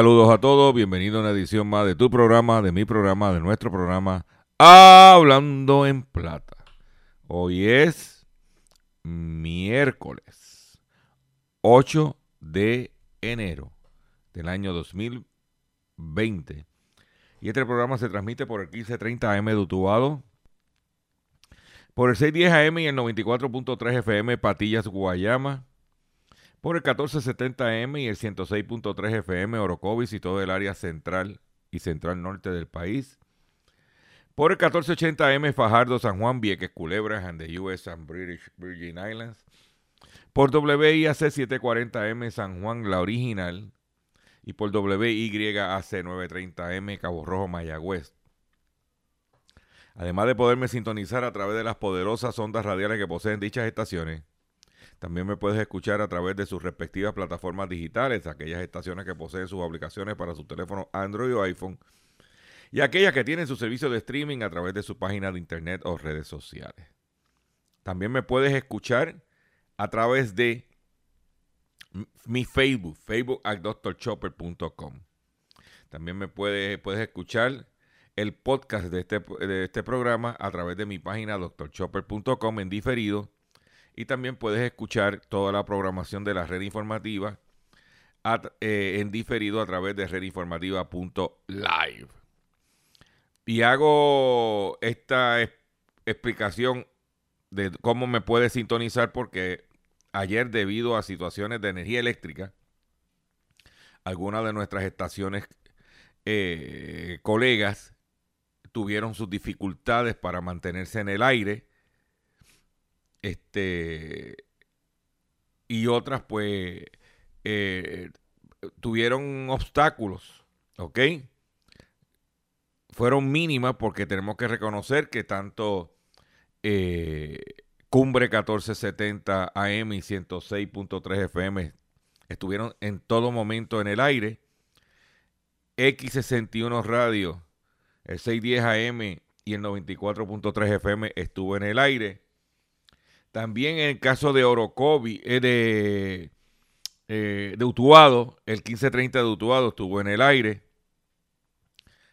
Saludos a todos, bienvenido a una edición más de tu programa, de mi programa, de nuestro programa Hablando en Plata. Hoy es miércoles 8 de enero del año 2020. Y este programa se transmite por el 1530 AM de por el 610 AM y el 94.3 FM Patillas Guayama, por el 1470M y el 106.3 FM Orocovis y todo el área central y central norte del país. Por el 1480M Fajardo, San Juan, Vieques, Culebras and the US and British Virgin Islands. Por WIAC 740M San Juan, la original. Y por WYAC 930M Cabo Rojo, Mayagüez. Además de poderme sintonizar a través de las poderosas ondas radiales que poseen dichas estaciones, también me puedes escuchar a través de sus respectivas plataformas digitales, aquellas estaciones que poseen sus aplicaciones para su teléfono Android o iPhone, y aquellas que tienen su servicio de streaming a través de su página de internet o redes sociales. También me puedes escuchar a través de mi Facebook, facebook at drchopper.com. También me puedes, puedes escuchar el podcast de este, de este programa a través de mi página drchopper.com en diferido y también puedes escuchar toda la programación de la red informativa eh, en diferido a través de redinformativa.live. Y hago esta es- explicación de cómo me puede sintonizar porque ayer debido a situaciones de energía eléctrica, algunas de nuestras estaciones eh, colegas tuvieron sus dificultades para mantenerse en el aire este y otras pues eh, tuvieron obstáculos, ¿ok? Fueron mínimas porque tenemos que reconocer que tanto eh, Cumbre 1470 AM y 106.3 FM estuvieron en todo momento en el aire. X61 Radio, el 610 AM y el 94.3 FM estuvo en el aire. También en el caso de Orocovi, eh, de, eh, de Utuado, el 1530 de Utuado estuvo en el aire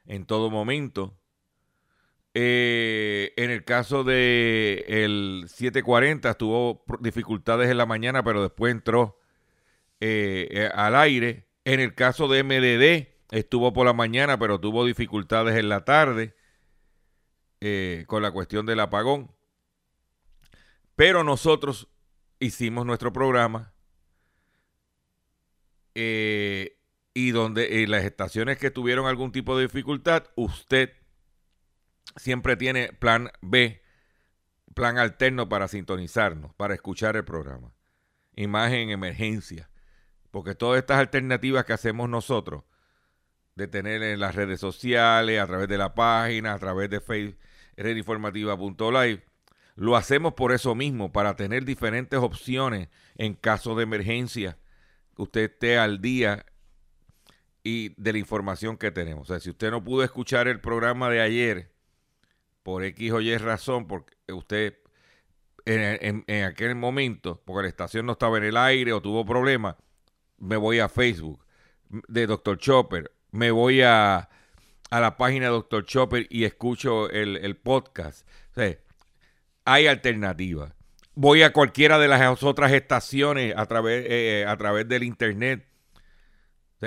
en todo momento. Eh, en el caso de el 740 tuvo dificultades en la mañana, pero después entró eh, al aire. En el caso de MDD estuvo por la mañana, pero tuvo dificultades en la tarde con la cuestión del apagón. Pero nosotros hicimos nuestro programa eh, y donde las estaciones que tuvieron algún tipo de dificultad, usted siempre tiene plan B, plan alterno para sintonizarnos, para escuchar el programa. Imagen en emergencia. Porque todas estas alternativas que hacemos nosotros, de tener en las redes sociales, a través de la página, a través de Facebook, redinformativa.live, lo hacemos por eso mismo, para tener diferentes opciones en caso de emergencia, usted esté al día y de la información que tenemos. O sea, si usted no pudo escuchar el programa de ayer, por X o Y razón, porque usted en aquel momento, porque la estación no estaba en el aire o tuvo problemas, me voy a Facebook de Dr. Chopper, me voy a, a la página de Dr. Chopper y escucho el, el podcast. O sea, hay alternativas. Voy a cualquiera de las otras estaciones a través, eh, a través del internet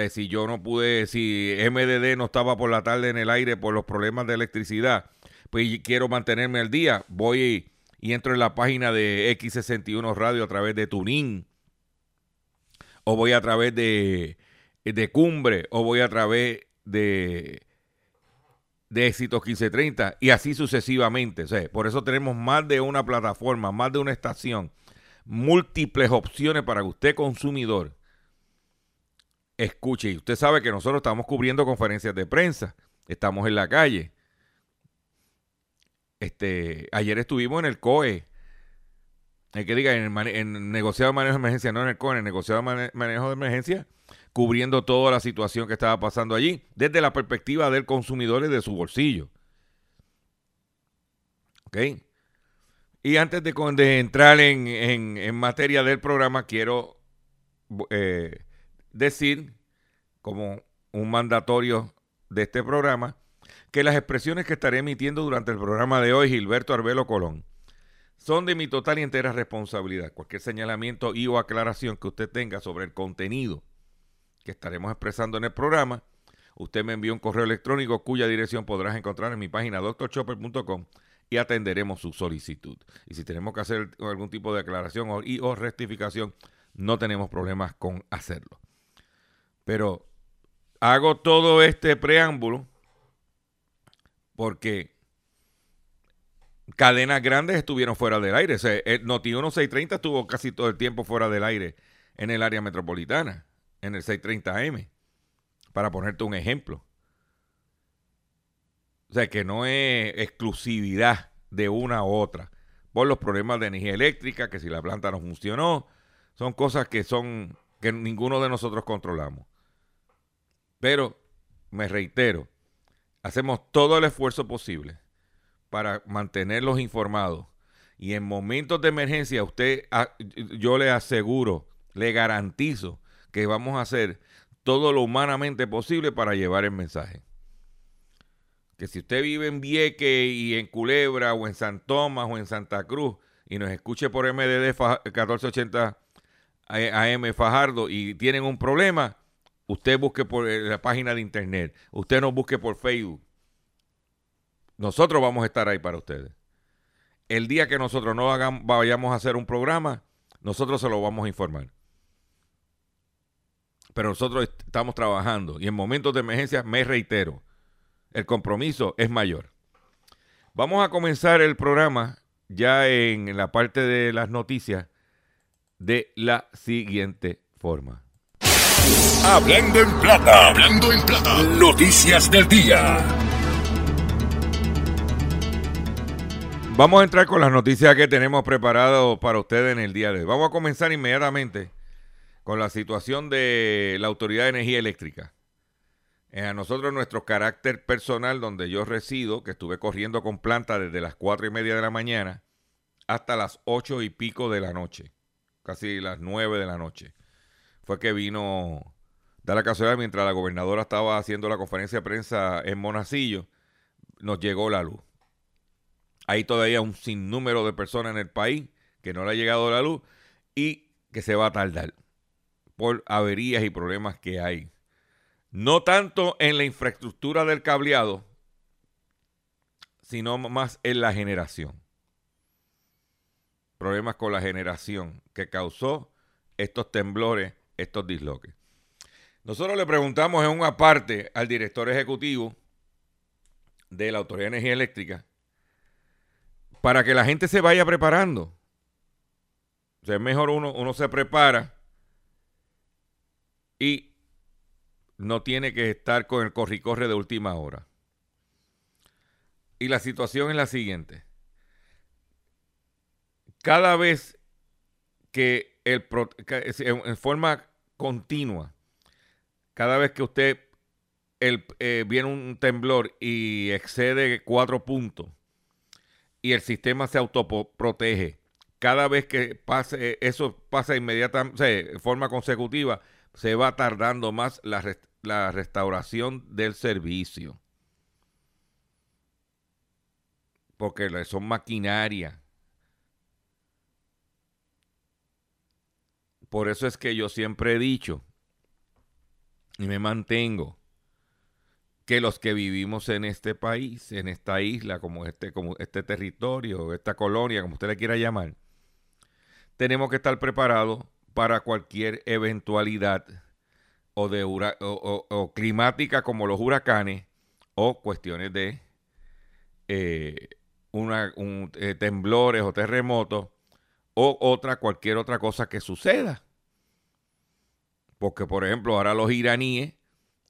si yo no pude, si MDD no estaba por la tarde en el aire por los problemas de electricidad, pues quiero mantenerme al día, voy y entro en la página de X61 Radio a través de Tuning, o voy a través de, de Cumbre, o voy a través de, de Éxitos 1530, y así sucesivamente. Por eso tenemos más de una plataforma, más de una estación, múltiples opciones para que usted, consumidor, escuche. Y usted sabe que nosotros estamos cubriendo conferencias de prensa, estamos en la calle. Este, ayer estuvimos en el COE. Hay que diga, en el, negociado de manejo de emergencia, no en el COE, en el negociado de manejo de emergencia, cubriendo toda la situación que estaba pasando allí, desde la perspectiva del consumidor y de su bolsillo. ¿Ok? Y antes de, entrar en, materia del programa, quiero eh, decir, como un mandatorio de este programa, que las expresiones que estaré emitiendo durante el programa de hoy, Gilberto Arbelo Colón, son de mi total y entera responsabilidad. Cualquier señalamiento y o aclaración que usted tenga sobre el contenido que estaremos expresando en el programa, usted me envía un correo electrónico cuya dirección podrás encontrar en mi página doctorchopper.com y atenderemos su solicitud. Y si tenemos que hacer algún tipo de aclaración o, y, o rectificación, no tenemos problemas con hacerlo. Pero hago todo este preámbulo porque cadenas grandes estuvieron fuera del aire. O sea, el Noti 630 estuvo casi todo el tiempo fuera del aire en el área metropolitana, en el 630M, para ponerte un ejemplo. O sea, que no es exclusividad de una u otra. Por los problemas de energía eléctrica, que si la planta no funcionó, son cosas que son que ninguno de nosotros controlamos. Pero, me reitero, hacemos todo el esfuerzo posible para mantenerlos informados. Y en momentos de emergencia, usted, yo le aseguro, le garantizo que vamos a hacer todo lo humanamente posible para llevar el mensaje. Que si usted vive en Vieque y en Culebra o en San Tomás o en Santa Cruz y nos escuche por MDD 1480 AM Fajardo y tienen un problema, Usted busque por eh, la página de internet. Usted nos busque por Facebook. Nosotros vamos a estar ahí para ustedes. El día que nosotros no vayamos a hacer un programa, nosotros se lo vamos a informar. Pero nosotros estamos trabajando y en momentos de emergencia, me reitero, el compromiso es mayor. Vamos a comenzar el programa ya en la parte de las noticias de la siguiente forma. Hablando en plata. Hablando en plata. Noticias del día. Vamos a entrar con las noticias que tenemos preparadas para ustedes en el día de hoy. Vamos a comenzar inmediatamente con la situación de la Autoridad de Energía Eléctrica. Eh, a nosotros nuestro carácter personal donde yo resido, que estuve corriendo con planta desde las cuatro y media de la mañana hasta las ocho y pico de la noche, casi las nueve de la noche fue que vino, da la casualidad, mientras la gobernadora estaba haciendo la conferencia de prensa en Monacillo, nos llegó la luz. Hay todavía un sinnúmero de personas en el país que no le ha llegado la luz y que se va a tardar por averías y problemas que hay. No tanto en la infraestructura del cableado, sino más en la generación. Problemas con la generación que causó estos temblores estos disloques. Nosotros le preguntamos en una parte al director ejecutivo de la Autoridad de Energía Eléctrica para que la gente se vaya preparando. O sea, es mejor uno, uno se prepara y no tiene que estar con el corre-corre de última hora. Y la situación es la siguiente. Cada vez que el, en forma continua. Cada vez que usted el, eh, viene un temblor y excede cuatro puntos y el sistema se autoprotege, cada vez que pase eso pasa inmediatamente, de forma consecutiva, se va tardando más la, la restauración del servicio. Porque son maquinaria Por eso es que yo siempre he dicho, y me mantengo que los que vivimos en este país, en esta isla, como este, como este territorio, esta colonia, como usted le quiera llamar, tenemos que estar preparados para cualquier eventualidad o, de o, climática como los huracanes o cuestiones de eh, una, eh, temblores o terremotos o otra, cualquier otra cosa que suceda. Porque, por ejemplo, ahora los iraníes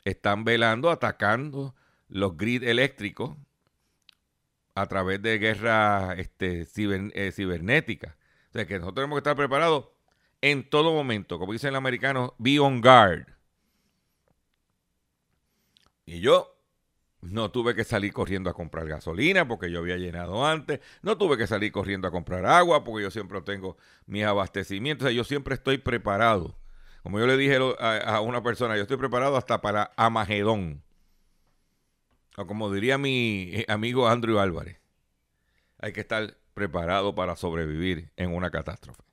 están velando, atacando los grid eléctricos a través de guerra este, eh, cibernética. O sea que nosotros tenemos que estar preparados en todo momento, como dicen los americanos, be on guard. Y yo no tuve que salir corriendo a comprar gasolina porque yo había llenado antes. No tuve que salir corriendo a comprar agua porque yo siempre tengo mis abastecimientos. O sea, yo siempre estoy preparado. Como yo le dije a, una persona, yo estoy preparado hasta para Amagedón. Como diría mi eh, amigo Andrew Álvarez, hay que estar preparado para sobrevivir en una catástrofe.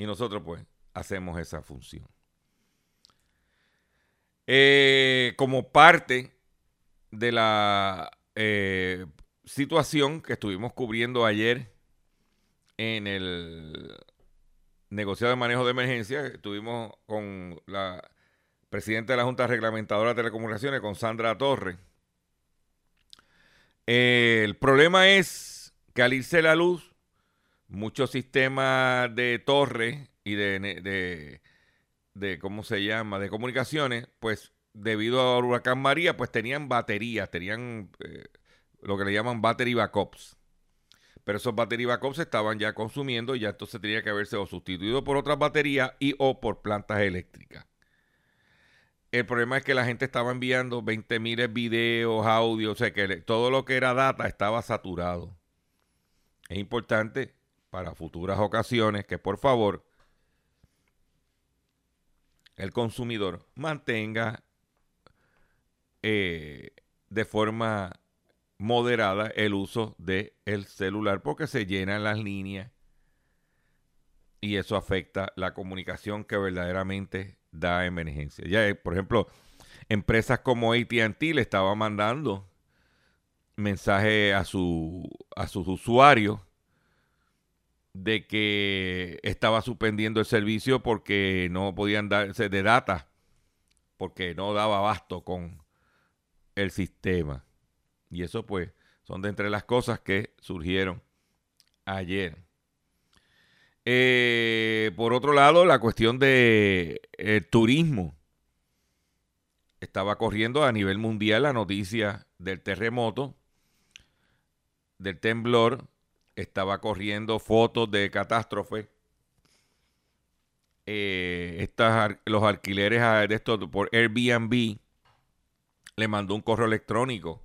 Y nosotros pues hacemos esa función. Eh, como parte de la eh, situación que estuvimos cubriendo ayer en el negociado de manejo de emergencia, estuvimos con la presidenta de la Junta Reglamentadora de Telecomunicaciones, con Sandra Torres. el problema es que al irse la luz, muchos sistemas de torre y de, de ¿cómo se llama?, de comunicaciones, pues debido al huracán María, pues tenían baterías, tenían eh, lo que le llaman battery backups. Pero esos battery backups estaban ya consumiendo y ya entonces tenía que haberse o sustituido por otras baterías y o por plantas eléctricas. El problema es que la gente estaba enviando 20 mil videos, audios, o sea que todo lo que era data estaba saturado. Es importante para futuras ocasiones que por favor el consumidor mantenga eh, de forma moderada el uso del el celular porque se llenan las líneas y eso afecta la comunicación que verdaderamente da emergencia. Ya, eh, por ejemplo, empresas como ATT le estaban mandando mensajes a, su, a sus usuarios de que estaba suspendiendo el servicio porque no podían darse de data, porque no daba abasto con el sistema. Y eso pues son de entre las cosas que surgieron ayer. Eh, por otro lado, la cuestión de eh, turismo. Estaba corriendo a nivel mundial la noticia del terremoto, del temblor, estaba corriendo fotos de catástrofe. Eh, los alquileres de esto por Airbnb le mandó un correo electrónico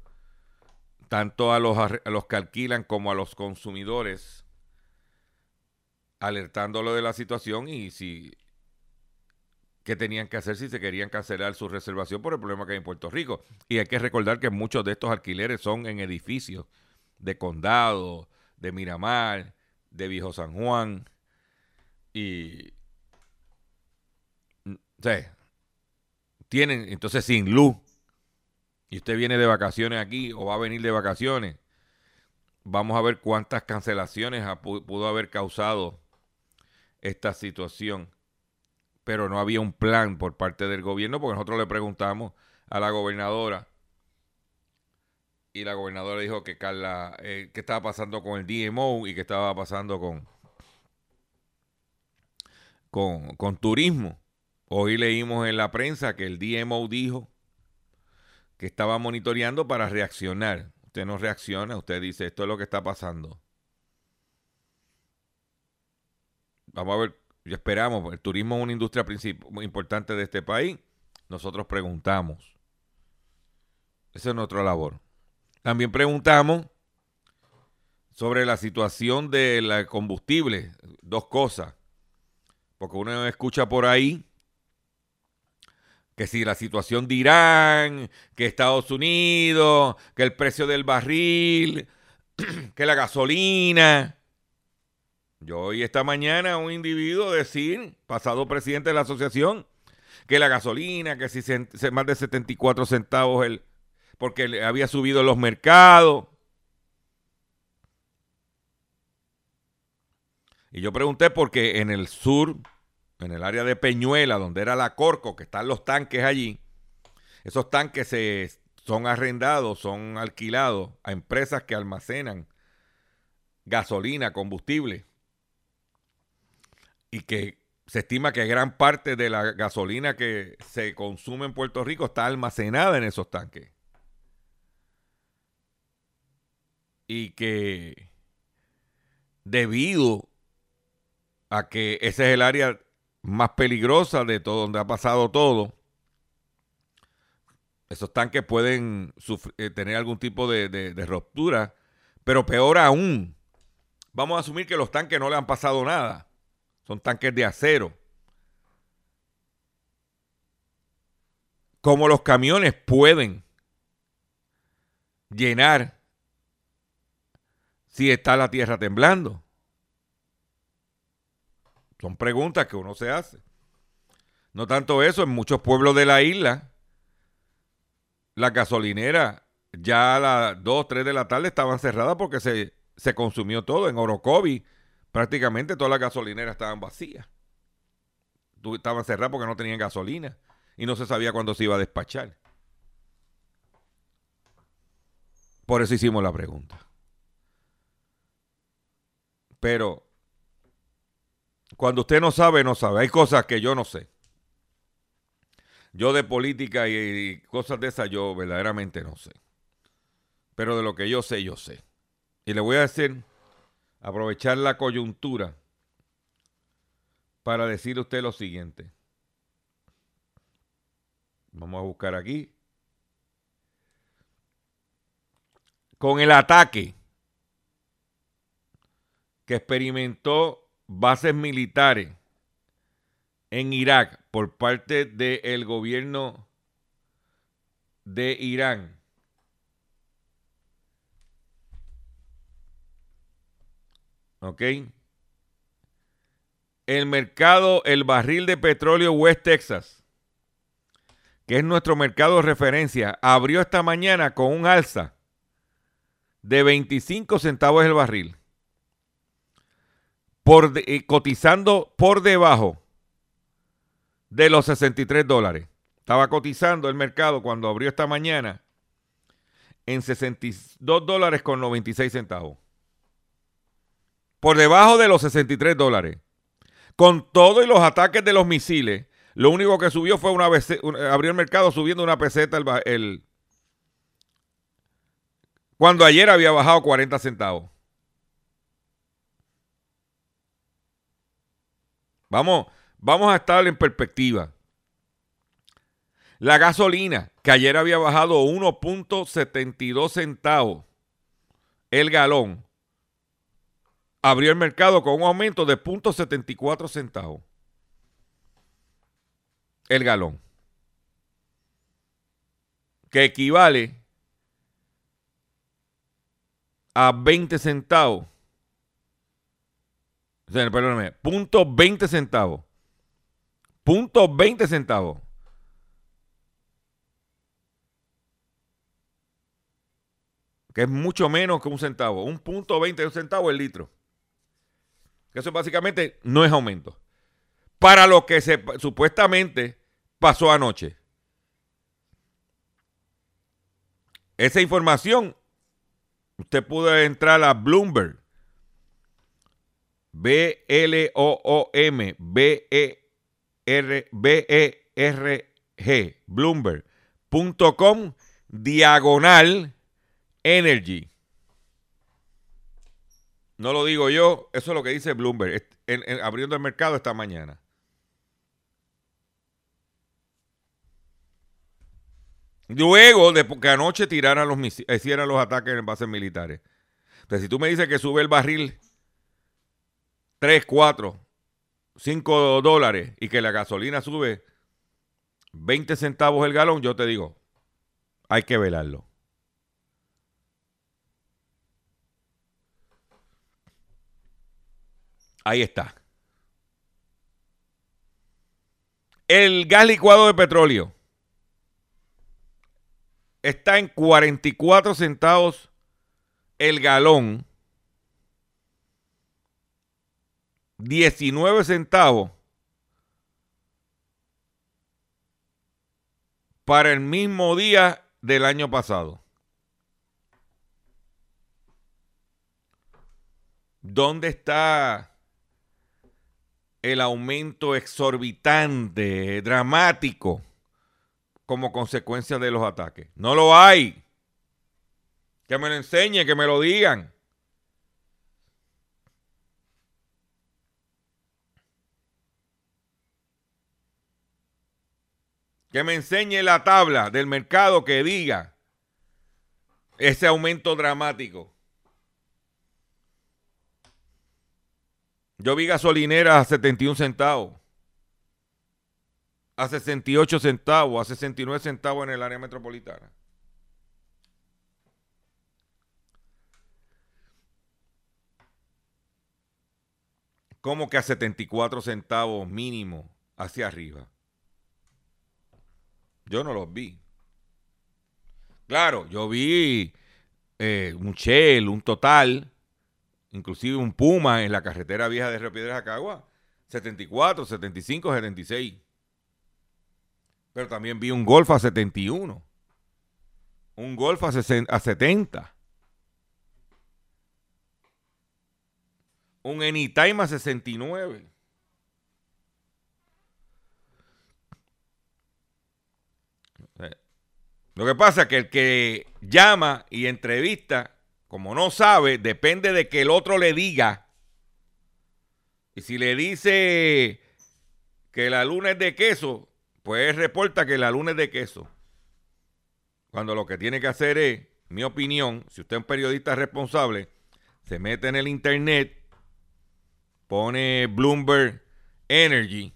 tanto a los, a los que alquilan como a los consumidores alertándolo de la situación y si qué tenían que hacer si se querían cancelar su reservación por el problema que hay en Puerto Rico. Y hay que recordar que muchos de estos alquileres son en edificios de condado, de Miramar, de Viejo San Juan. Y. O tienen entonces sin luz. Y usted viene de vacaciones aquí o va a venir de vacaciones. Vamos a ver cuántas cancelaciones pudo haber causado esta situación. Pero no había un plan por parte del gobierno porque nosotros le preguntamos a la gobernadora y la gobernadora dijo que Carla, eh, estaba pasando con el DMO y qué estaba pasando con, con, con turismo. Hoy leímos en la prensa que el DMO dijo que estaba monitoreando para reaccionar. Usted no reacciona, usted dice, esto es lo que está pasando. Vamos a ver, esperamos, el turismo es una industria muy importante de este país. Nosotros preguntamos. Esa es nuestra labor. También preguntamos sobre la situación del combustible. Dos cosas. Porque uno escucha por ahí que si la situación de Irán, que Estados Unidos, que el precio del barril, que la gasolina. Yo oí esta mañana un individuo decir, pasado presidente de la asociación, que la gasolina, que si se, se- más de 74 centavos el, porque le había subido los mercados. Y yo pregunté porque en el sur, en el área de Peñuela, donde era la Corco, que están los tanques allí, esos tanques se, son arrendados, son alquilados a empresas que almacenan gasolina, combustible, y que se estima que gran parte de la gasolina que se consume en Puerto Rico está almacenada en esos tanques. Y que debido a que ese es el área más peligrosa de todo, donde ha pasado todo, esos tanques pueden eh, tener algún tipo de, de- de ruptura, pero peor aún, vamos a asumir que los tanques no le han pasado nada, son tanques de acero. Como los camiones pueden llenar si está la tierra temblando. Son preguntas que uno se hace. No tanto eso, en muchos pueblos de la isla, las gasolineras ya a las 2, 3 de la tarde estaban cerradas porque se, se consumió todo. En Orocovi prácticamente todas las gasolineras estaban vacías. Estaban cerradas porque no tenían gasolina y no se sabía cuándo se iba a despachar. Por eso hicimos la pregunta. Pero cuando usted no sabe, no sabe. Hay cosas que yo no sé. Yo de política y, cosas de esas yo verdaderamente no sé. Pero de lo que yo sé, yo sé. Y le voy a decir, aprovechar la coyuntura para decirle a usted lo siguiente. Vamos a buscar aquí. Con el ataque que experimentó bases militares en Irak por parte del gobierno de Irán. ¿Ok? El mercado, el barril de petróleo West Texas, que es nuestro mercado de referencia, abrió esta mañana con un alza de 25 centavos el barril por eh, cotizando por debajo de los 63 dólares. Estaba cotizando el mercado cuando abrió esta mañana en 62 dólares con 96 centavos. Por debajo de los 63 dólares. Con todo y los ataques de los misiles, lo único que subió fue una vez, abrió el mercado subiendo una peseta el, el- cuando ayer había bajado 40 centavos. Vamos, vamos a estar en perspectiva. La gasolina, que ayer había bajado 1.72 centavos el galón, abrió el mercado con un aumento de 0.74 centavos el galón, que equivale a 20 centavos. O sea, perdóname, punto 20 centavos. Punto 20 centavos. Que es mucho menos que un centavo. Un punto 20 de un centavo el litro. Eso básicamente no es aumento. Para lo que se supuestamente pasó anoche. Esa información, usted pudo entrar a Bloomberg. B-L-O-O-M, B-E-R, B-E-R-G, Bloomberg.com, diagonal energy. No lo digo yo, eso es lo que dice Bloomberg, abriendo el mercado esta mañana. Luego de que anoche tiraran los hicieran los ataques en bases militares. Entonces, si tú me dices que sube el barril 3, 4, 5 dólares y que la gasolina sube 20 centavos el galón, yo te digo, hay que velarlo. Ahí está. El gas licuado de petróleo está en 44 centavos el galón. 19 centavos para el mismo día del año pasado. ¿Dónde está el aumento exorbitante, dramático, como consecuencia de los ataques? No lo hay. Que me lo enseñe, que me lo digan. Que me enseñe la tabla del mercado que diga ese aumento dramático. Yo vi gasolineras a 71 centavos, a 68 centavos, a 69 centavos en el área metropolitana. ¿Cómo que a 74 centavos mínimo hacia arriba? Yo no los vi. Claro, yo vi eh, un Shell, un Total, inclusive un Puma en la carretera vieja de Río Piedras Acagua, 74, 75, 76. Pero también vi un Golf a 71, un Golf a, 70, un Anytime a 69. Lo que pasa es que el que llama y entrevista, como no sabe, depende de que el otro le diga. Y si le dice que la luna es de queso, pues reporta que la luna es de queso. Cuando lo que tiene que hacer es, mi opinión, si usted es un periodista responsable, se mete en el internet, pone Bloomberg Energy,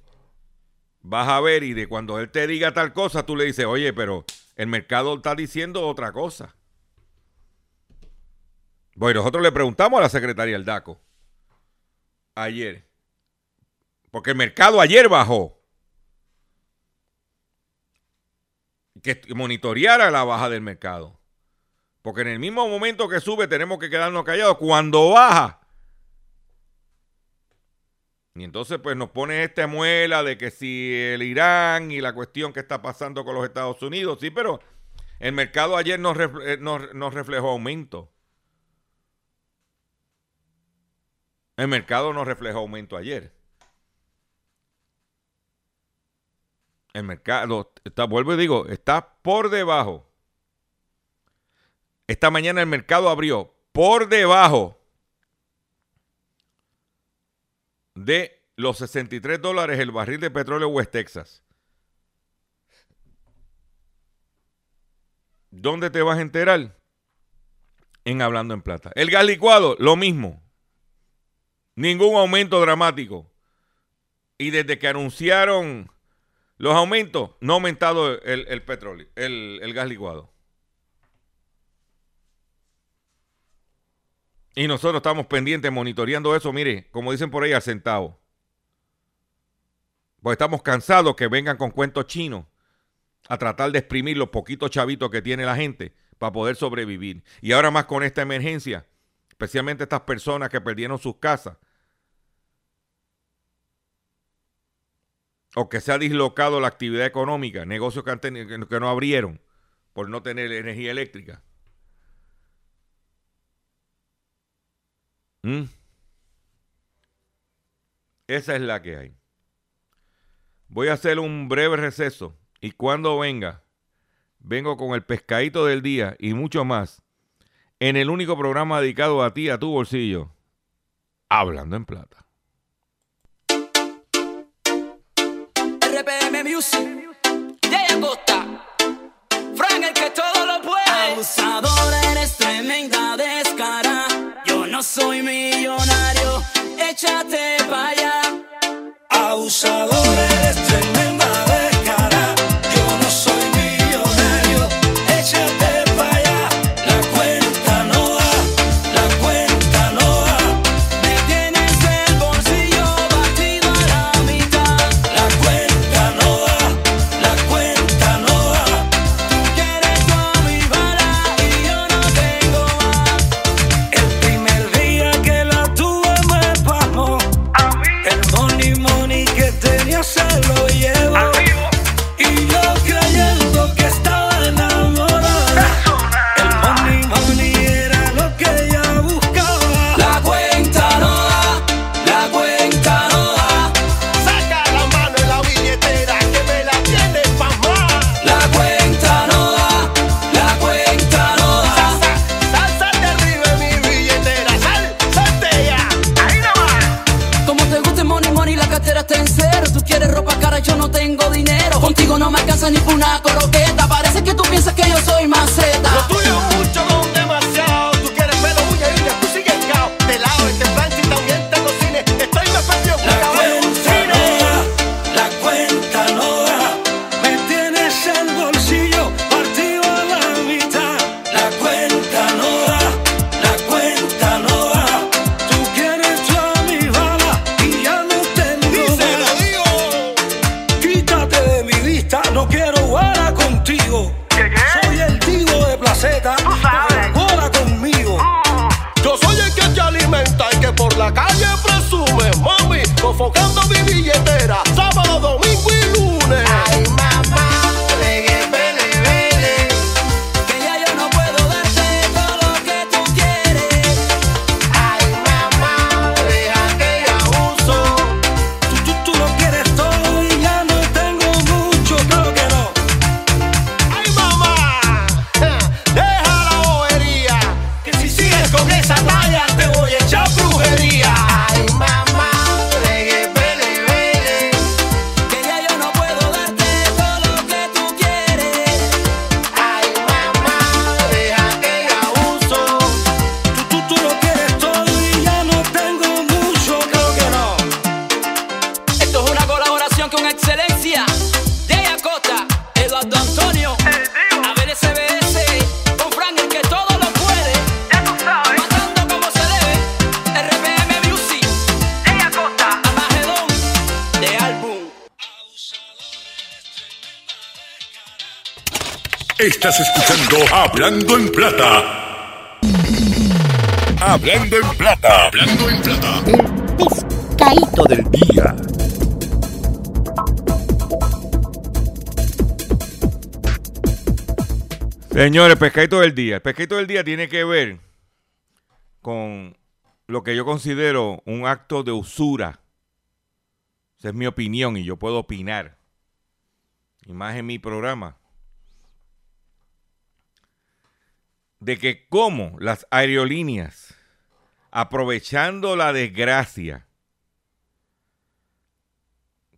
vas a ver y de cuando él te diga tal cosa, tú le dices, oye, pero el mercado está diciendo otra cosa. Bueno, nosotros le preguntamos a la secretaria del DACO ayer. Porque el mercado ayer bajó. Que monitoreara la baja del mercado. Porque en el mismo momento que sube tenemos que quedarnos callados. Cuando baja, y entonces pues nos pone esta muela de que si el Irán y la cuestión que está pasando con los Estados Unidos, sí, pero el mercado ayer nos, eh, reflejó aumento. El mercado no reflejó aumento ayer. El mercado, está, vuelvo y digo, está por debajo. Esta mañana el mercado abrió por debajo de los 63 dólares el barril de petróleo West Texas. ¿Dónde te vas a enterar? En Hablando en Plata. El gas licuado, lo mismo. Ningún aumento dramático. Y desde que anunciaron los aumentos, no ha aumentado el, petróleo, el, gas licuado. Y nosotros estamos pendientes, monitoreando eso, mire, como dicen por ahí, al centavo. Pues estamos cansados que vengan con cuentos chinos a tratar de exprimir los poquitos chavitos que tiene la gente para poder sobrevivir. Y ahora más con esta emergencia, especialmente estas personas que perdieron sus casas. O que se ha dislocado la actividad económica, negocios que, que no abrieron por no tener energía eléctrica. ¿Mm? Esa es la que hay. Voy a hacer un breve receso y cuando venga, vengo con el pescadito del día y mucho más en el único programa dedicado a ti, a tu bolsillo, Hablando en Plata. RPM Music, Jay Costa, Frank el que todo lo puede. Abusador, eres tremenda descara. No soy millonario, échate para allá. Abusador, eres tremenda Estás escuchando Hablando en Plata. Hablando en Plata. Hablando en Plata. El pescadito del día. Señores, pescadito del día. El pescadito del día tiene que ver con lo que yo considero un acto de usura. Esa es mi opinión y yo puedo opinar. Y más en mi programa. De que como las aerolíneas, aprovechando la desgracia,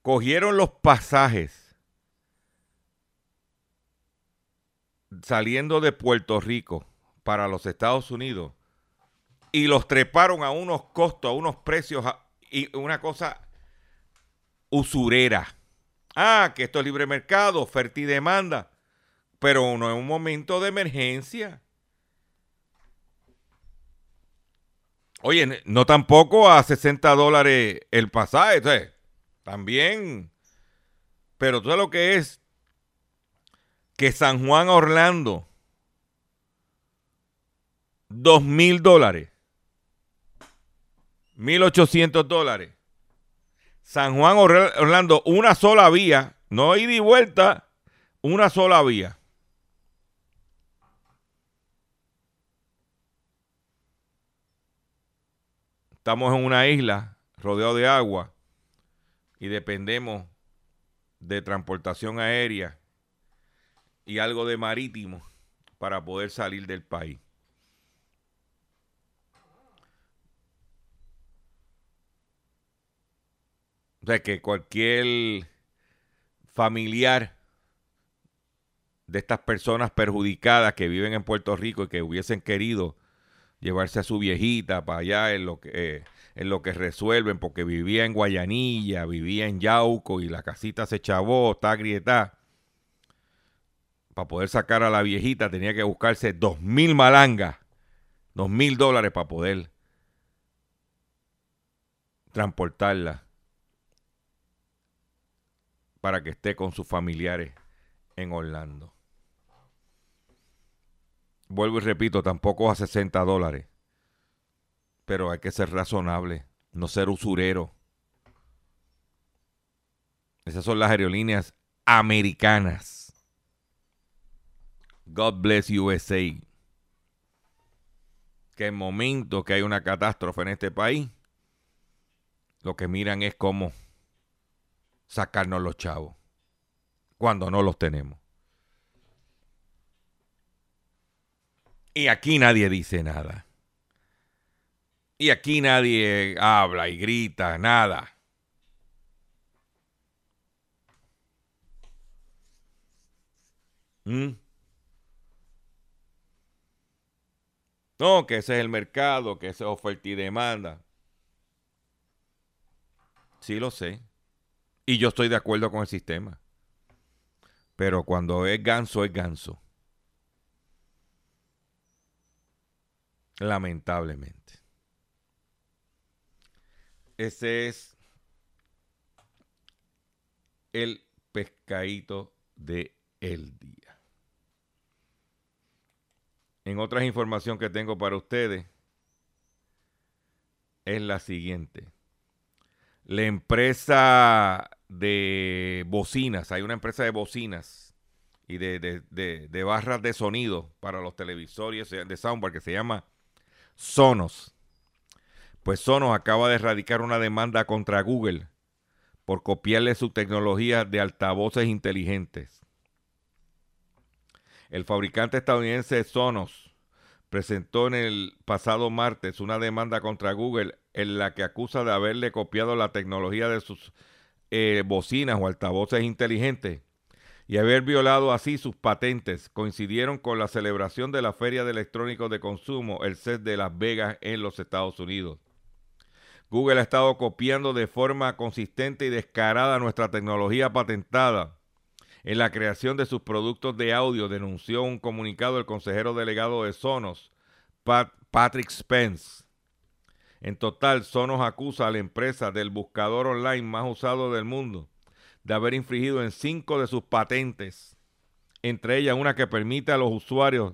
cogieron los pasajes saliendo de Puerto Rico para los Estados Unidos y los treparon a unos costos, a unos precios y una cosa usurera. Ah, que esto es libre mercado, oferta y demanda, pero no es un momento de emergencia. Oye, no tampoco a 60 dólares el pasaje, también. Pero todo lo que es que San Juan Orlando, dos mil dólares, mil ochocientos dólares. San Juan Orlando, una sola vía, no ida y vuelta, una sola vía. Estamos en una isla rodeado de agua y dependemos de transportación aérea y algo de marítimo para poder salir del país. O sea que cualquier familiar de estas personas perjudicadas que viven en Puerto Rico y que hubiesen querido llevarse a su viejita para allá en lo que, eh, en lo que resuelven, porque vivía en Guayanilla, vivía en Yauco y la casita se chavó, está grietada para poder sacar a la viejita tenía que buscarse dos mil malangas, dos mil dólares para poder transportarla para que esté con sus familiares en Orlando. Vuelvo y repito, tampoco a 60 dólares, pero hay que ser razonable, no ser usurero. Esas son las aerolíneas americanas. God bless USA. Que en momento que hay una catástrofe en este país, lo que miran es cómo sacarnos los chavos cuando no los tenemos. Y aquí nadie dice nada. Y aquí nadie habla y grita, nada. ¿Mm? No, que ese es el mercado, que ese es oferta y demanda. Sí lo sé. Y yo estoy de acuerdo con el sistema. Pero cuando es ganso, es ganso. Lamentablemente. Ese es el pescadito de el día. En otras información que tengo para ustedes es la siguiente. La empresa de bocinas, hay una empresa de bocinas y de, barras de sonido para los televisores de soundbar que se llama Sonos. Pues Sonos acaba de erradicar una demanda contra Google por copiarle su tecnología de altavoces inteligentes. El fabricante estadounidense Sonos presentó en el pasado martes una demanda contra Google en la que acusa de haberle copiado la tecnología de sus eh, bocinas o altavoces inteligentes y haber violado así sus patentes. Coincidieron con la celebración de la Feria de Electrónicos de Consumo, el CES de Las Vegas en los Estados Unidos. Google ha estado copiando de forma consistente y descarada nuestra tecnología patentada en la creación de sus productos de audio, denunció un comunicado el consejero delegado de Sonos, Patrick Spence. En total, Sonos acusa a la empresa del buscador online más usado del mundo de haber infringido en cinco de sus patentes entre ellas una que permite a los usuarios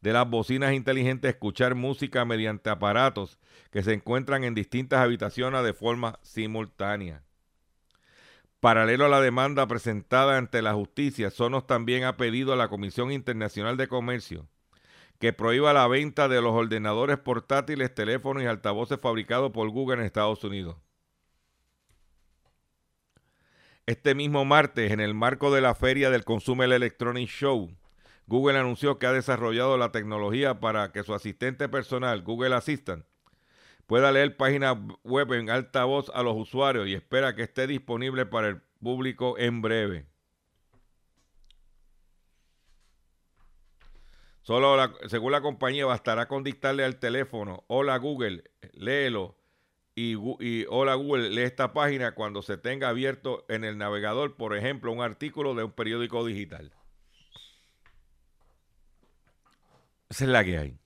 de las bocinas inteligentes escuchar música mediante aparatos que se encuentran en distintas habitaciones de forma simultánea. Paralelo a la demanda presentada ante la justicia, Sonos también ha pedido a la Comisión Internacional de Comercio que prohíba la venta de los ordenadores portátiles, teléfonos y altavoces fabricados por Google en Estados Unidos. Este mismo martes, en el marco de la feria del Consumer Electronic Show, Google anunció que ha desarrollado la tecnología para que su asistente personal, Google Assistant, pueda leer páginas web en alta voz a los usuarios y espera que esté disponible para el público en breve. Solo según la compañía bastará con dictarle al teléfono, hola Google, léelo y, y, hola Google, lee esta página cuando se tenga abierto en el navegador, por ejemplo, un artículo de un periódico digital. Esa es la que hay.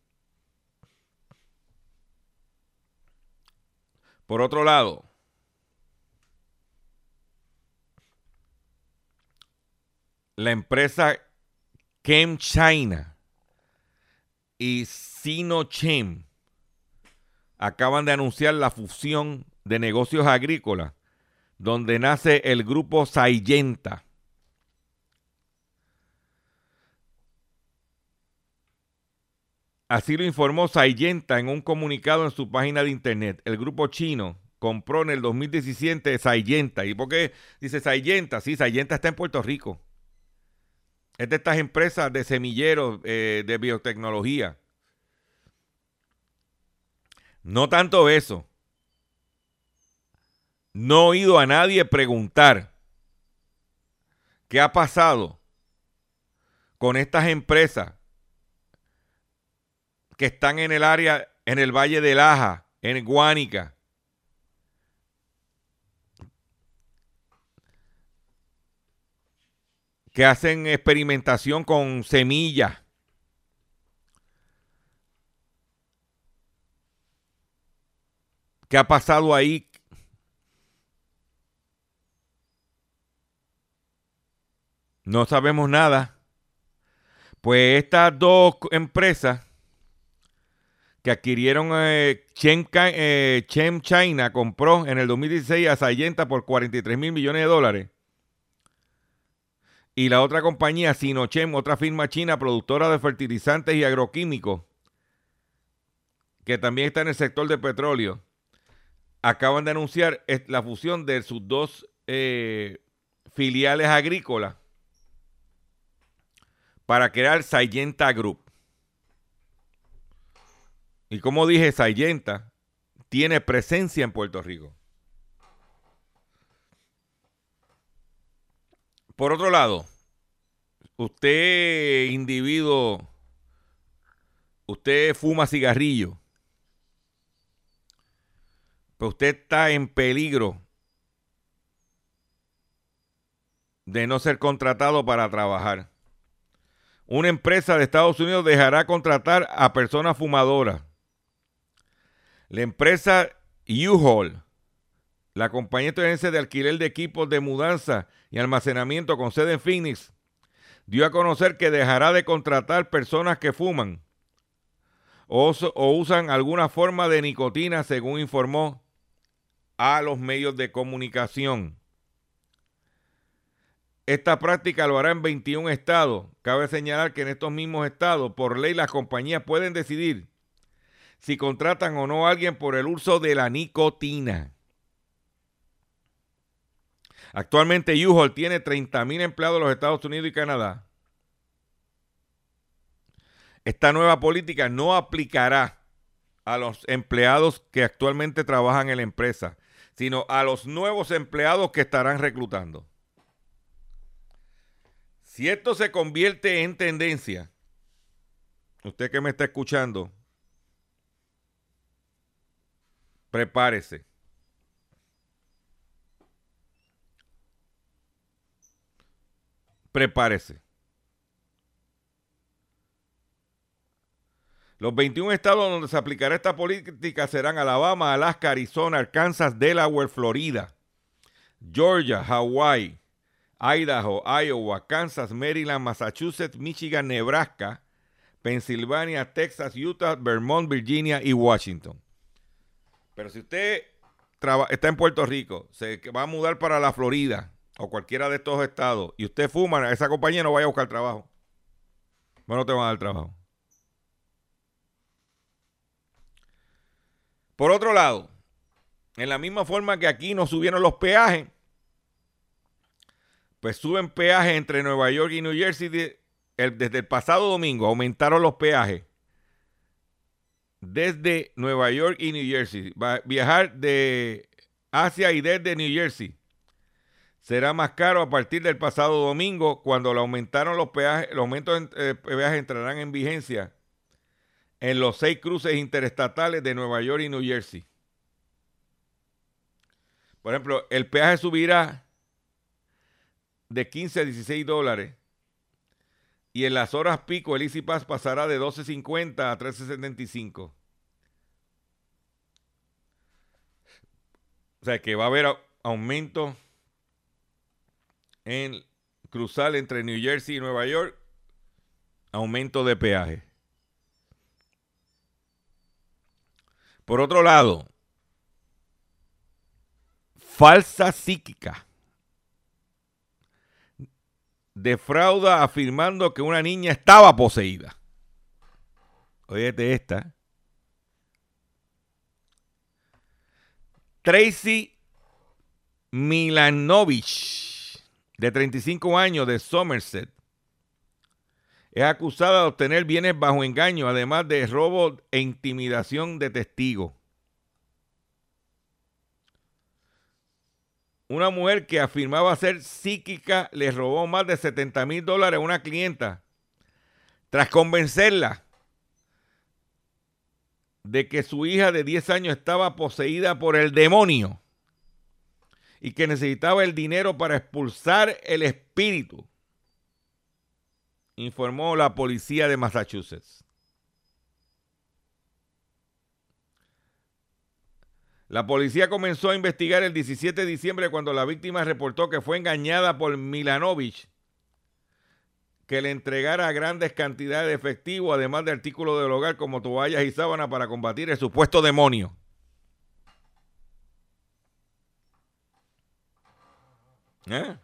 Por otro lado, la empresa Chem China y Sinochem acaban de anunciar la fusión de negocios agrícolas, donde nace el grupo Sayenta. Así lo informó Sayenta en un comunicado en su página de internet. El grupo chino compró en el 2017 Sayenta. ¿Y por qué dice Sayenta? Sí, Sayenta está en Puerto Rico. Es de estas empresas de semilleros eh, de biotecnología. No tanto eso. No he oído a nadie preguntar qué ha pasado con estas empresas que están en el área, en el Valle del Aja, en Guánica. que hacen experimentación con semillas. ¿Qué ha pasado ahí? No sabemos nada. Pues estas dos empresas que adquirieron eh, eh, Chem, China, compró en el 2016 a Sayenta por 43 mil millones de dólares. Y la otra compañía, Sinochem, otra firma china productora de fertilizantes y agroquímicos, que también está en el sector de petróleo, acaban de anunciar la fusión de sus dos eh, filiales agrícolas para crear Sayenta Group. Y como dije, Sayenta tiene presencia en Puerto Rico. Por otro lado, usted, individuo, usted fuma cigarrillo, pues usted está en peligro de no ser contratado para trabajar. Una empresa de Estados Unidos dejará contratar a personas fumadoras la empresa U-Haul, la compañía estadounidense de alquiler de equipos de mudanza y almacenamiento con sede en Phoenix, dio a conocer que dejará de contratar personas que fuman o, o usan alguna forma de nicotina, según informó a los medios de comunicación. Esta práctica lo hará en 21 estados. Cabe señalar que en estos mismos estados, por ley, las compañías pueden decidir si contratan o no a alguien por el uso de la nicotina. Actualmente u tiene 30.000 empleados en los Estados Unidos y Canadá. Esta nueva política no aplicará a los empleados que actualmente trabajan en la empresa, sino a los nuevos empleados que estarán reclutando. Si esto se convierte en tendencia, usted que me está escuchando, Prepárese. Prepárese. Los 21 estados donde se aplicará esta política serán Alabama, Alaska, Arizona, Arkansas, Delaware, Florida, Georgia, Hawaii, Idaho, Iowa, Kansas, Maryland, Massachusetts, Michigan, Nebraska, Pensilvania, Texas, Utah, Vermont, Virginia y Washington. Pero si usted está en Puerto Rico, se va a mudar para la Florida o cualquiera de estos estados y usted fuma, esa compañía no vaya a buscar trabajo. Bueno, no te van a dar trabajo. Por otro lado, en la misma forma que aquí no subieron los peajes, pues suben peajes entre Nueva York y New Jersey desde el pasado domingo. Aumentaron los peajes desde Nueva York y New Jersey. Viajar de Asia y desde New Jersey será más caro a partir del pasado domingo cuando aumentaron los peajes. Los aumentos de peajes entrarán en vigencia en los seis cruces interestatales de Nueva York y New Jersey. Por ejemplo, el peaje subirá de 15 a 16 dólares y en las horas pico el Easy Pass pasará de 12.50 a 13.75. O sea que va a haber aumento en cruzar entre New Jersey y Nueva York, aumento de peaje. Por otro lado, falsa psíquica. Defrauda afirmando que una niña estaba poseída. Óyete esta. Tracy Milanovich, de 35 años, de Somerset, es acusada de obtener bienes bajo engaño, además de robo e intimidación de testigos. Una mujer que afirmaba ser psíquica le robó más de 70 mil dólares a una clienta tras convencerla de que su hija de 10 años estaba poseída por el demonio y que necesitaba el dinero para expulsar el espíritu informó la policía de Massachusetts. La policía comenzó a investigar el 17 de diciembre cuando la víctima reportó que fue engañada por Milanovich, que le entregara grandes cantidades de efectivo, además de artículos del hogar como toallas y sábanas para combatir el supuesto demonio. ¿Eh?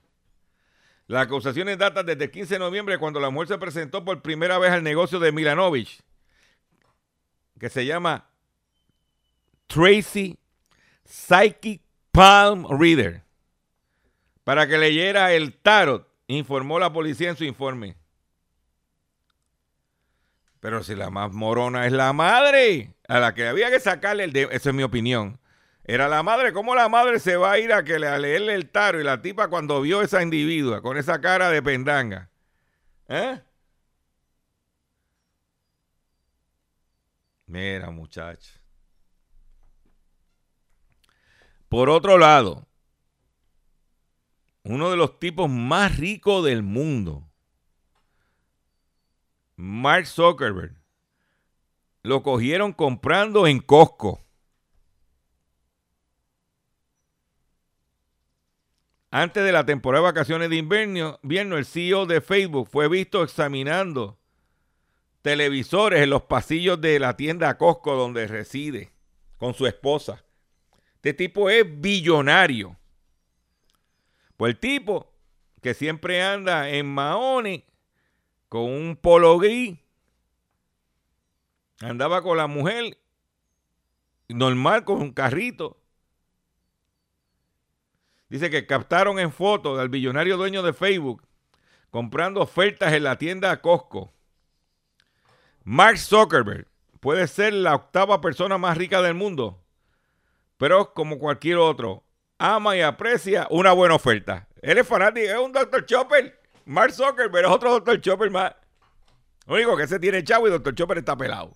Las acusaciones datan desde el 15 de noviembre cuando la mujer se presentó por primera vez al negocio de Milanovich, que se llama Tracy Psychic Palm Reader, para que leyera el tarot, informó la policía en su informe. Pero si la más morona es la madre, a la que había que sacarle el... De Esa es mi opinión. Era la madre. ¿Cómo la madre se va a ir a, que le, a leerle el taro? Y la tipa cuando vio esa individua con esa cara de pendanga. ¿Eh? Mira, muchacho. Por otro lado, uno de los tipos más ricos del mundo, Mark Zuckerberg, lo cogieron comprando en Costco. Antes de la temporada de vacaciones de invierno, el CEO de Facebook fue visto examinando televisores en los pasillos de la tienda Costco donde reside con su esposa. Este tipo es billonario. Pues el tipo que siempre anda en maones con un polo gris, andaba con la mujer normal con un carrito Dice que captaron en fotos al billonario dueño de Facebook comprando ofertas en la tienda Costco. Mark Zuckerberg puede ser la octava persona más rica del mundo, pero como cualquier otro, ama y aprecia una buena oferta. Él es fanático, es un Dr. Chopper. Mark Zuckerberg es otro Dr. Chopper más. Lo único que se tiene chavo y Dr. Chopper está pelado.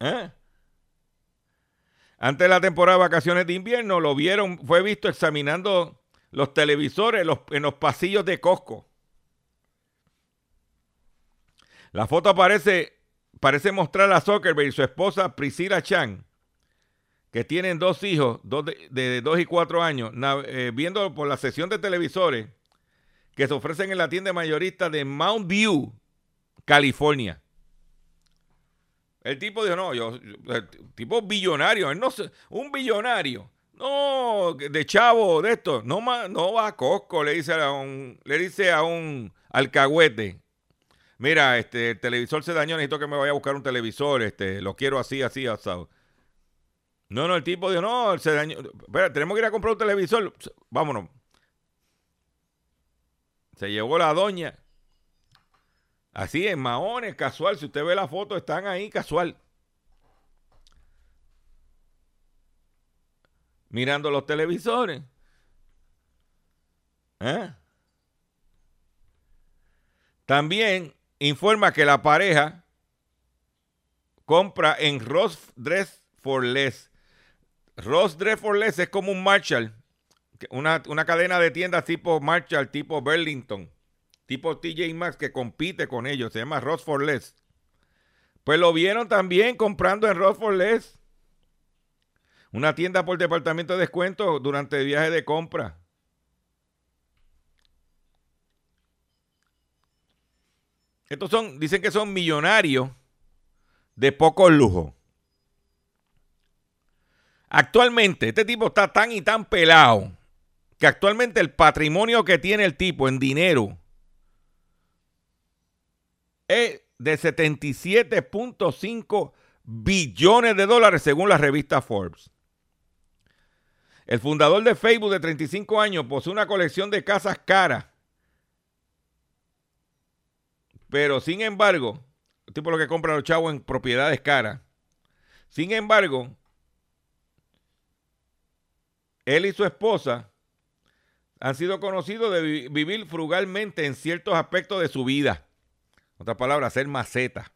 ¿Eh? Antes de la temporada de vacaciones de invierno, lo vieron, fue visto examinando los televisores en los pasillos de Costco. La foto aparece, parece mostrar a Zuckerberg y su esposa Priscilla Chan que tienen dos hijos, de, de dos y cuatro años, nav- eh, viendo por la sesión de televisores que se ofrecen en la tienda mayorista de Mount View, California. El tipo dijo, no, yo, tipo billonario, él no un billonario. No, de chavo, de esto, no, no va a Costco, le dice a un, le dice a un alcahuete. Mira, este, el televisor se dañó, necesito que me vaya a buscar un televisor, este, lo quiero así, así, asado. No, no, el tipo dijo, no, se dañó. Espera, tenemos que ir a comprar un televisor. Vámonos. Se llevó la doña. Así en maones, casual. Si usted ve la foto, están ahí casual. Mirando los televisores. ¿Eh? También informa que la pareja compra en Ross Dress for Less. Ross Dress for Less es como un Marshall, una, una cadena de tiendas tipo Marshall, tipo Burlington, tipo TJ Maxx que compite con ellos. Se llama Ross for Less. Pues lo vieron también comprando en Ross for Less. Una tienda por departamento de descuento durante el viaje de compra. Estos son, dicen que son millonarios de poco lujo. Actualmente, este tipo está tan y tan pelado que actualmente el patrimonio que tiene el tipo en dinero es de 77.5 billones de dólares según la revista Forbes. El fundador de Facebook de 35 años posee una colección de casas caras. Pero sin embargo, el tipo lo que compra los chavos en propiedades caras. Sin embargo, él y su esposa han sido conocidos de vi- vivir frugalmente en ciertos aspectos de su vida. Otra palabra, ser maceta.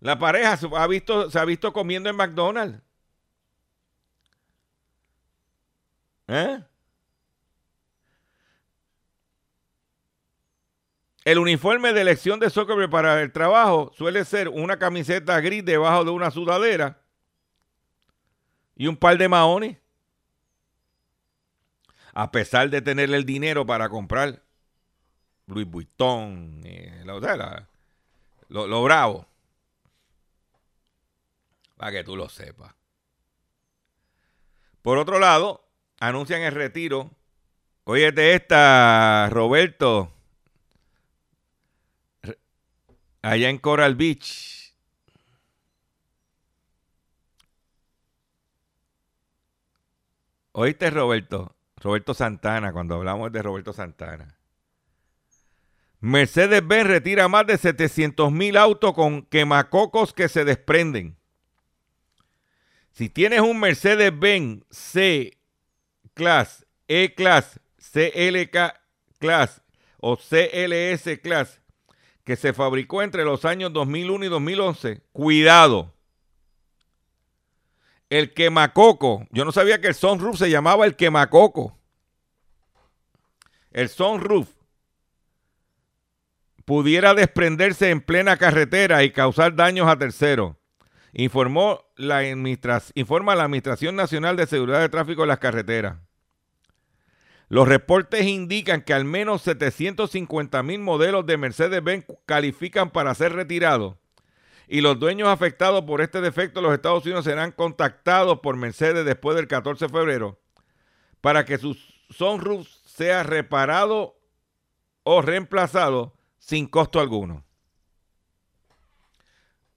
La pareja se ha visto, se ha visto comiendo en McDonald's. ¿Eh? El uniforme de elección de Zuckerberg para el trabajo suele ser una camiseta gris debajo de una sudadera y un par de maones. A pesar de tener el dinero para comprar Louis Vuitton, eh, la- lo- lo bravo. Para que tú lo sepas. Por otro lado, anuncian el retiro. Oye, de esta, Roberto, allá en Coral Beach. ¿Oíste, Roberto? Roberto Santana, cuando hablamos de Roberto Santana. Mercedes-Benz retira más de 700 mil autos con quemacocos que se desprenden. Si tienes un Mercedes-Benz C Class, E Class, CLK Class o CLS Class que se fabricó entre los años 2001 y 2011, cuidado. El quemacoco, yo no sabía que el sunroof se llamaba el quemacoco. El sunroof pudiera desprenderse en plena carretera y causar daños a terceros. Informó la informa la Administración Nacional de Seguridad de Tráfico en las Carreteras. Los reportes indican que al menos 750 mil modelos de Mercedes-Benz califican para ser retirados y los dueños afectados por este defecto en los Estados Unidos serán contactados por Mercedes después del 14 de febrero para que su sunroof sea reparado o reemplazado sin costo alguno.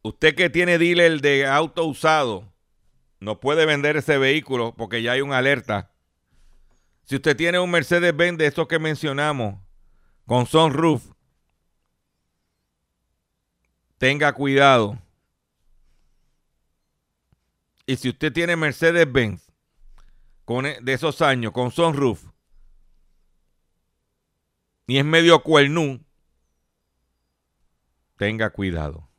Usted que tiene dealer de auto usado no puede vender ese vehículo porque ya hay una alerta. Si usted tiene un Mercedes-Benz de esos que mencionamos con sunroof, tenga cuidado. Y si usted tiene Mercedes-Benz e- de esos años con sunroof y es medio cuernú, tenga cuidado.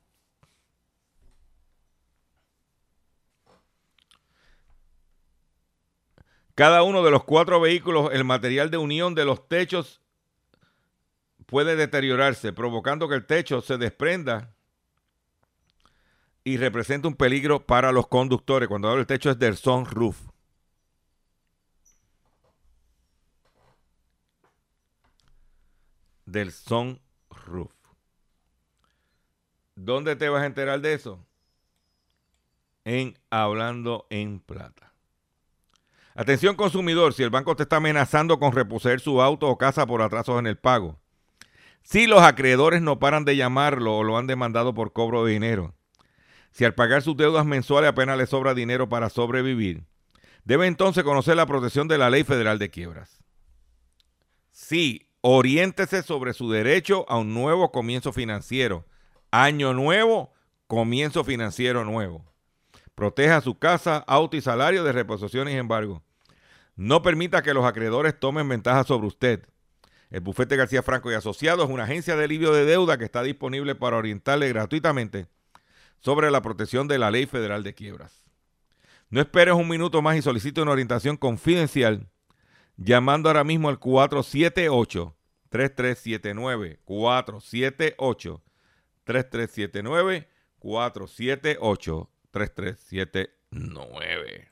Cada uno de los cuatro vehículos, el material de unión de los techos puede deteriorarse, provocando que el techo se desprenda y representa un peligro para los conductores. Cuando hablo del techo es del sunroof. Del sunroof. ¿Dónde te vas a enterar de eso? En Hablando en Plata. Atención consumidor, si el banco te está amenazando con reposeer su auto o casa por atrasos en el pago. Si los acreedores no paran de llamarlo o lo han demandado por cobro de dinero. Si al pagar sus deudas mensuales apenas le sobra dinero para sobrevivir. Debe entonces conocer la protección de la Ley Federal de Quiebras. Sí, oriéntese sobre su derecho a un nuevo comienzo financiero. Año nuevo, comienzo financiero nuevo. Proteja su casa, auto y salario de reposiciones y embargo. No permita que los acreedores tomen ventaja sobre usted. El bufete García Franco y Asociados es una agencia de alivio de deuda que está disponible para orientarle gratuitamente sobre la protección de la ley federal de quiebras. No esperes un minuto más y solicite una orientación confidencial llamando ahora mismo al 478 3379 478 3379 478 3379.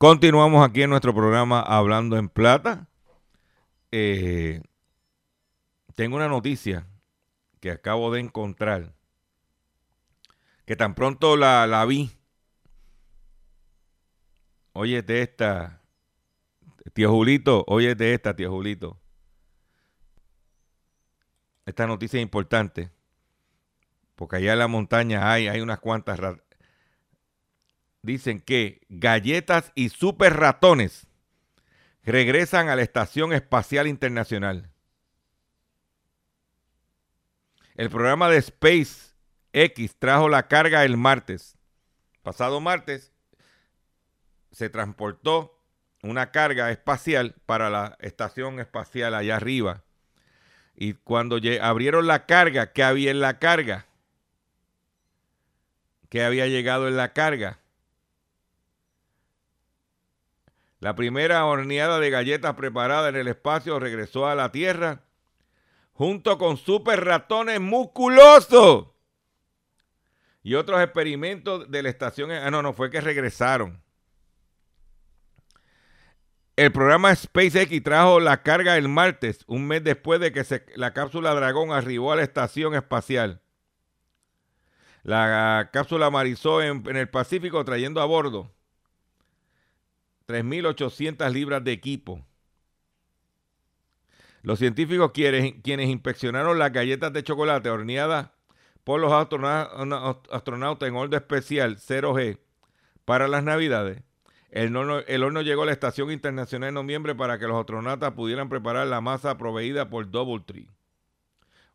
Continuamos aquí en nuestro programa Hablando en Plata. Eh, tengo una noticia que acabo de encontrar, que tan pronto la, la vi. Óyete esta, tío Julito, óyete esta, tío Julito. Esta noticia es importante, porque allá en la montaña hay, hay unas cuantas dicen que galletas y super ratones regresan a la Estación Espacial Internacional. El programa de Space X trajo la carga el martes. Pasado martes se transportó una carga espacial para la estación espacial allá arriba. Y cuando abrieron la carga, ¿qué había en la carga? ¿Qué había llegado en la carga? La primera horneada de galletas preparada en el espacio regresó a la Tierra junto con super ratones musculosos y otros experimentos de la estación. Ah, no, no, fue que regresaron. El programa SpaceX trajo la carga el martes, un mes después de que la cápsula Dragón arribó a la estación espacial. La cápsula marizó en el Pacífico trayendo a bordo 3.800 libras de equipo. Los científicos quienes inspeccionaron las galletas de chocolate horneadas por los astronautas en orden especial 0G para las navidades, el horno, llegó a la Estación Internacional en noviembre para que los astronautas pudieran preparar la masa proveída por Doubletree.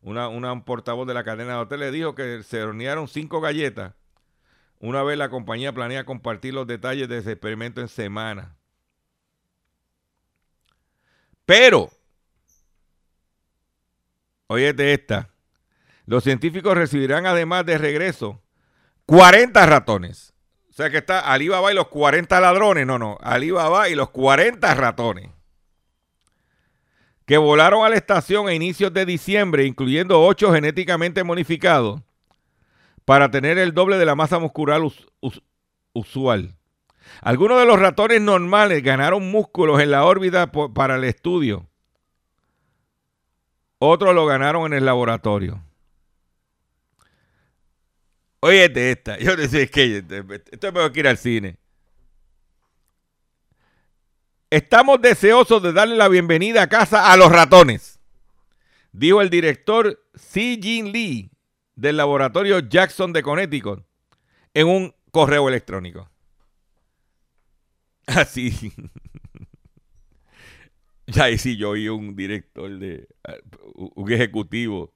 Una, una portavoz de la cadena de hoteles dijo que se hornearon cinco galletas una vez la compañía planea compartir los detalles de ese experimento en semana. Pero, de esta, los científicos recibirán además de regreso 40 ratones. O sea que está Alibaba y los 40 ladrones. No, no, Alibaba y los 40 ratones. Que volaron a la estación a inicios de diciembre, incluyendo 8 genéticamente modificados para tener el doble de la masa muscular usual. Algunos de los ratones normales ganaron músculos en la órbita para el estudio. Otros lo ganaron en el laboratorio. Oye, esta. Yo decía que esto me voy a ir al cine. Estamos deseosos de darle la bienvenida a casa a los ratones, dijo el director Xi Jin Lee del laboratorio Jackson de Connecticut en un correo electrónico. Así. ya y sí, yo oí un director de un ejecutivo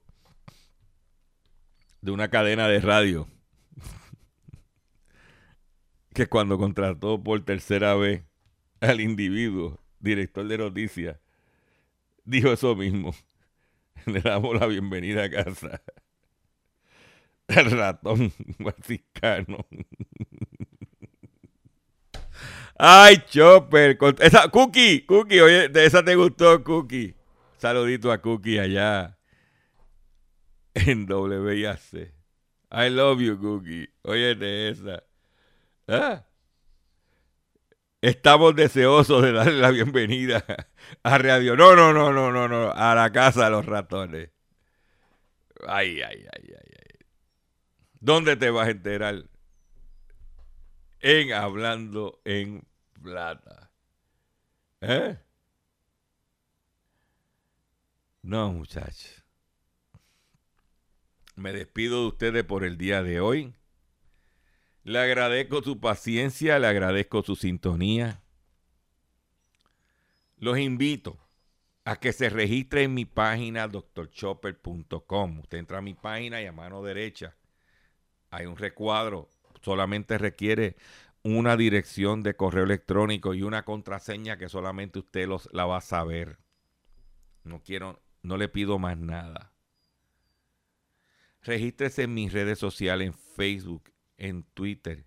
de una cadena de radio que cuando contrató por tercera vez al individuo, director de noticias, dijo eso mismo. Le damos la bienvenida a casa. El ratón franciscano. Ay, Chopper. Esa, Cookie, Cookie, oye, de esa te gustó, Cookie. Saludito a Cookie allá en WIAC. I love you, Cookie. Oye, de esa. ¿Ah? Estamos deseosos de darle la bienvenida a Radio. No, no, no, no, no, no. A la casa de los ratones. Ay, ay, ay, ay. ¿Dónde te vas a enterar? En Hablando en Plata. ¿Eh? No, muchachos. Me despido de ustedes por el día de hoy. Le agradezco su paciencia, le agradezco su sintonía. Los invito a que se registre en mi página doctorchopper.com. Usted entra a mi página y a mano derecha hay un recuadro. Solamente requiere una dirección de correo electrónico y una contraseña que solamente usted los, la va a saber. No quiero, no le pido más nada. Regístrese en mis redes sociales, en Facebook, en Twitter,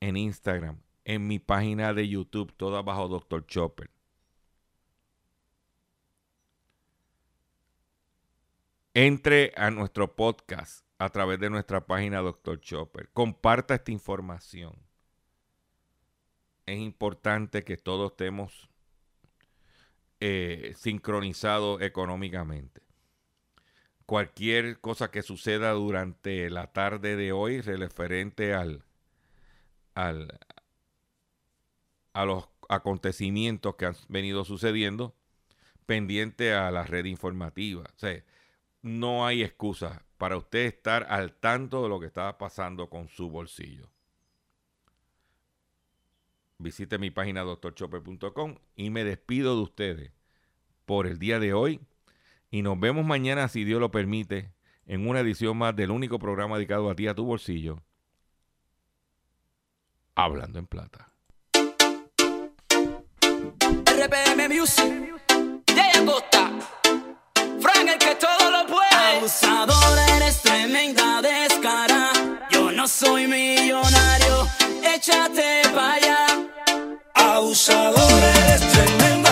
en Instagram, en mi página de YouTube, toda bajo Dr. Chopper. Entre a nuestro podcast a través de nuestra página Dr. Chopper. Comparta esta información. Es importante que todos estemos eh, sincronizados económicamente cualquier cosa que suceda durante la tarde de hoy referente al, al a los acontecimientos que han venido sucediendo pendiente a la red informativa. O sea, no hay excusa para usted estar al tanto de lo que está pasando con su bolsillo. Visite mi página doctorchopper.com y me despido de ustedes por el día de hoy y nos vemos mañana, si Dios lo permite, en una edición más del único programa dedicado a ti, a tu bolsillo. Hablando en plata. RPM Frank el que todo lo puede. Abusador, eres tremenda descara. Yo no soy millonario, échate para allá. Abusador, eres tremenda